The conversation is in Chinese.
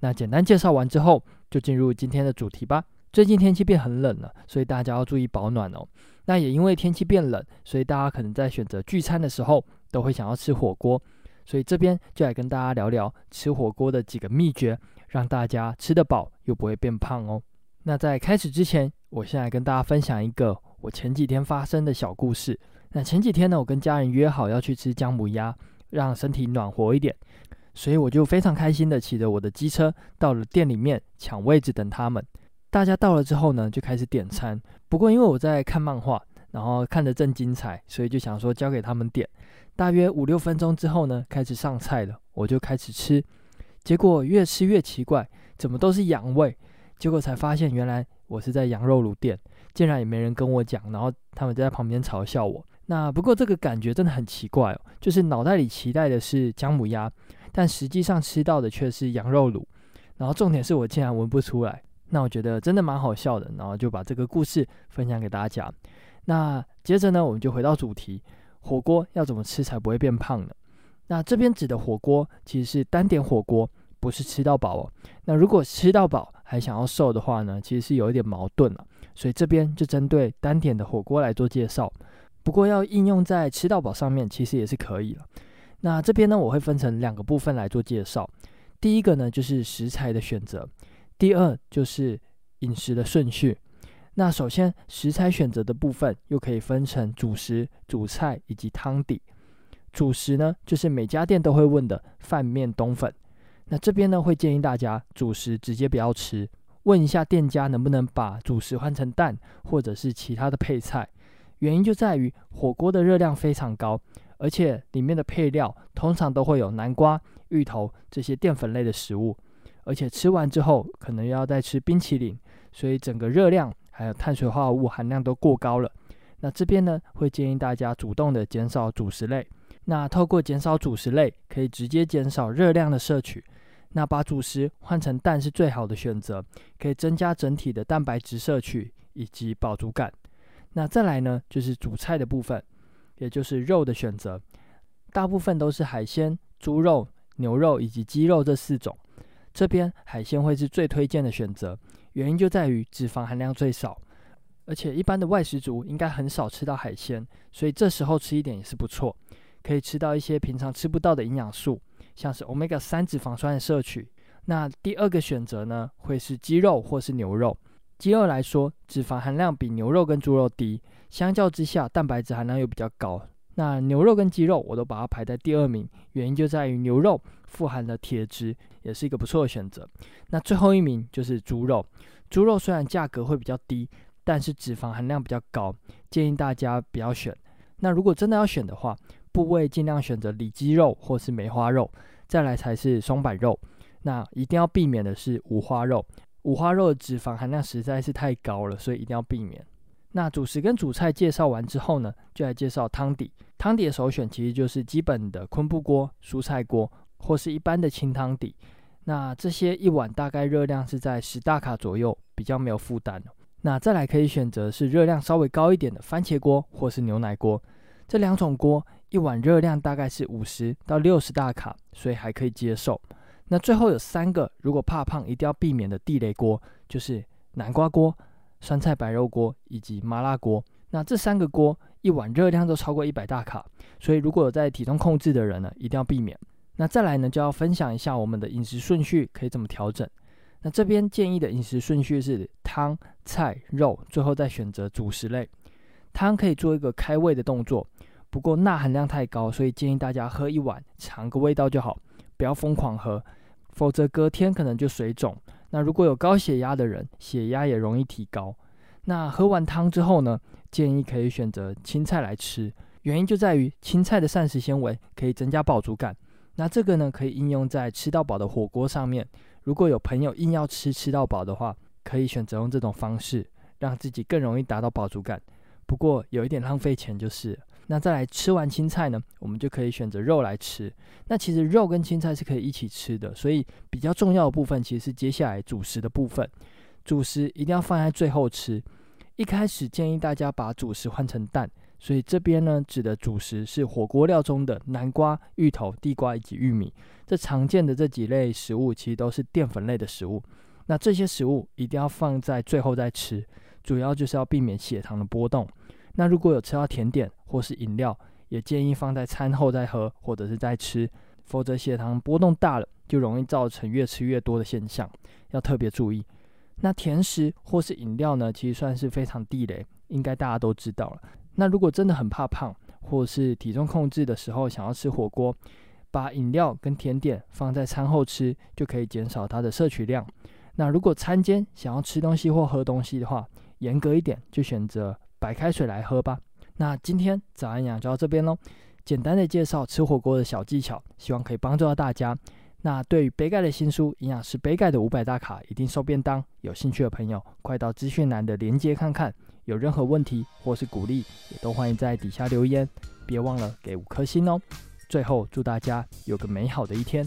那简单介绍完之后，就进入今天的主题吧。最近天气变很冷了，所以大家要注意保暖哦。那也因为天气变冷，所以大家可能在选择聚餐的时候，都会想要吃火锅。所以这边就来跟大家聊聊吃火锅的几个秘诀，让大家吃得饱又不会变胖哦。那在开始之前，我先来跟大家分享一个我前几天发生的小故事。那前几天呢，我跟家人约好要去吃姜母鸭，让身体暖和一点，所以我就非常开心的骑着我的机车到了店里面抢位置等他们。大家到了之后呢，就开始点餐。不过因为我在看漫画，然后看得正精彩，所以就想说交给他们点。大约五六分钟之后呢，开始上菜了，我就开始吃。结果越吃越奇怪，怎么都是羊味？结果才发现原来我是在羊肉炉店，竟然也没人跟我讲，然后他们就在旁边嘲笑我。那不过这个感觉真的很奇怪哦，就是脑袋里期待的是姜母鸭，但实际上吃到的却是羊肉卤。然后重点是我竟然闻不出来。那我觉得真的蛮好笑的，然后就把这个故事分享给大家。那接着呢，我们就回到主题，火锅要怎么吃才不会变胖呢？那这边指的火锅其实是单点火锅，不是吃到饱哦。那如果吃到饱还想要瘦的话呢，其实是有一点矛盾了。所以这边就针对单点的火锅来做介绍。不过要应用在吃到饱上面，其实也是可以了。那这边呢，我会分成两个部分来做介绍。第一个呢，就是食材的选择。第二就是饮食的顺序。那首先食材选择的部分又可以分成主食、主菜以及汤底。主食呢，就是每家店都会问的饭、面、冬粉。那这边呢，会建议大家主食直接不要吃，问一下店家能不能把主食换成蛋或者是其他的配菜。原因就在于火锅的热量非常高，而且里面的配料通常都会有南瓜、芋头这些淀粉类的食物。而且吃完之后，可能又要再吃冰淇淋，所以整个热量还有碳水化合物含量都过高了。那这边呢，会建议大家主动的减少主食类。那透过减少主食类，可以直接减少热量的摄取。那把主食换成蛋是最好的选择，可以增加整体的蛋白质摄取以及饱足感。那再来呢，就是主菜的部分，也就是肉的选择，大部分都是海鲜、猪肉、牛肉以及鸡肉这四种。这边海鲜会是最推荐的选择，原因就在于脂肪含量最少，而且一般的外食族应该很少吃到海鲜，所以这时候吃一点也是不错，可以吃到一些平常吃不到的营养素，像是 Omega 三脂肪酸的摄取。那第二个选择呢，会是鸡肉或是牛肉。鸡肉来说，脂肪含量比牛肉跟猪肉低，相较之下，蛋白质含量又比较高。那牛肉跟鸡肉我都把它排在第二名，原因就在于牛肉富含了铁质，也是一个不错的选择。那最后一名就是猪肉，猪肉虽然价格会比较低，但是脂肪含量比较高，建议大家不要选。那如果真的要选的话，部位尽量选择里脊肉或是梅花肉，再来才是松板肉。那一定要避免的是五花肉，五花肉的脂肪含量实在是太高了，所以一定要避免。那主食跟主菜介绍完之后呢，就来介绍汤底。汤底的首选其实就是基本的昆布锅、蔬菜锅，或是一般的清汤底。那这些一碗大概热量是在十大卡左右，比较没有负担。那再来可以选择是热量稍微高一点的番茄锅或是牛奶锅。这两种锅一碗热量大概是五十到六十大卡，所以还可以接受。那最后有三个，如果怕胖一定要避免的地雷锅，就是南瓜锅。酸菜白肉锅以及麻辣锅，那这三个锅一碗热量都超过一百大卡，所以如果有在体重控制的人呢，一定要避免。那再来呢，就要分享一下我们的饮食顺序可以怎么调整。那这边建议的饮食顺序是汤、菜、肉，最后再选择主食类。汤可以做一个开胃的动作，不过钠含量太高，所以建议大家喝一碗尝个味道就好，不要疯狂喝，否则隔天可能就水肿。那如果有高血压的人，血压也容易提高。那喝完汤之后呢，建议可以选择青菜来吃，原因就在于青菜的膳食纤维可以增加饱足感。那这个呢，可以应用在吃到饱的火锅上面。如果有朋友硬要吃吃到饱的话，可以选择用这种方式，让自己更容易达到饱足感。不过有一点浪费钱就是。那再来吃完青菜呢，我们就可以选择肉来吃。那其实肉跟青菜是可以一起吃的，所以比较重要的部分其实是接下来主食的部分。主食一定要放在最后吃。一开始建议大家把主食换成蛋，所以这边呢指的主食是火锅料中的南瓜、芋头、地瓜以及玉米。这常见的这几类食物其实都是淀粉类的食物。那这些食物一定要放在最后再吃，主要就是要避免血糖的波动。那如果有吃到甜点或是饮料，也建议放在餐后再喝，或者是再吃，否则血糖波动大了，就容易造成越吃越多的现象，要特别注意。那甜食或是饮料呢，其实算是非常地雷，应该大家都知道了。那如果真的很怕胖，或是体重控制的时候想要吃火锅，把饮料跟甜点放在餐后吃，就可以减少它的摄取量。那如果餐间想要吃东西或喝东西的话，严格一点，就选择。白开水来喝吧。那今天早安营养就到这边喽，简单的介绍吃火锅的小技巧，希望可以帮助到大家。那对于杯盖的新书《营养师杯盖的五百大卡一定瘦便当》，有兴趣的朋友快到资讯栏的链接看看。有任何问题或是鼓励，也都欢迎在底下留言。别忘了给五颗星哦。最后祝大家有个美好的一天。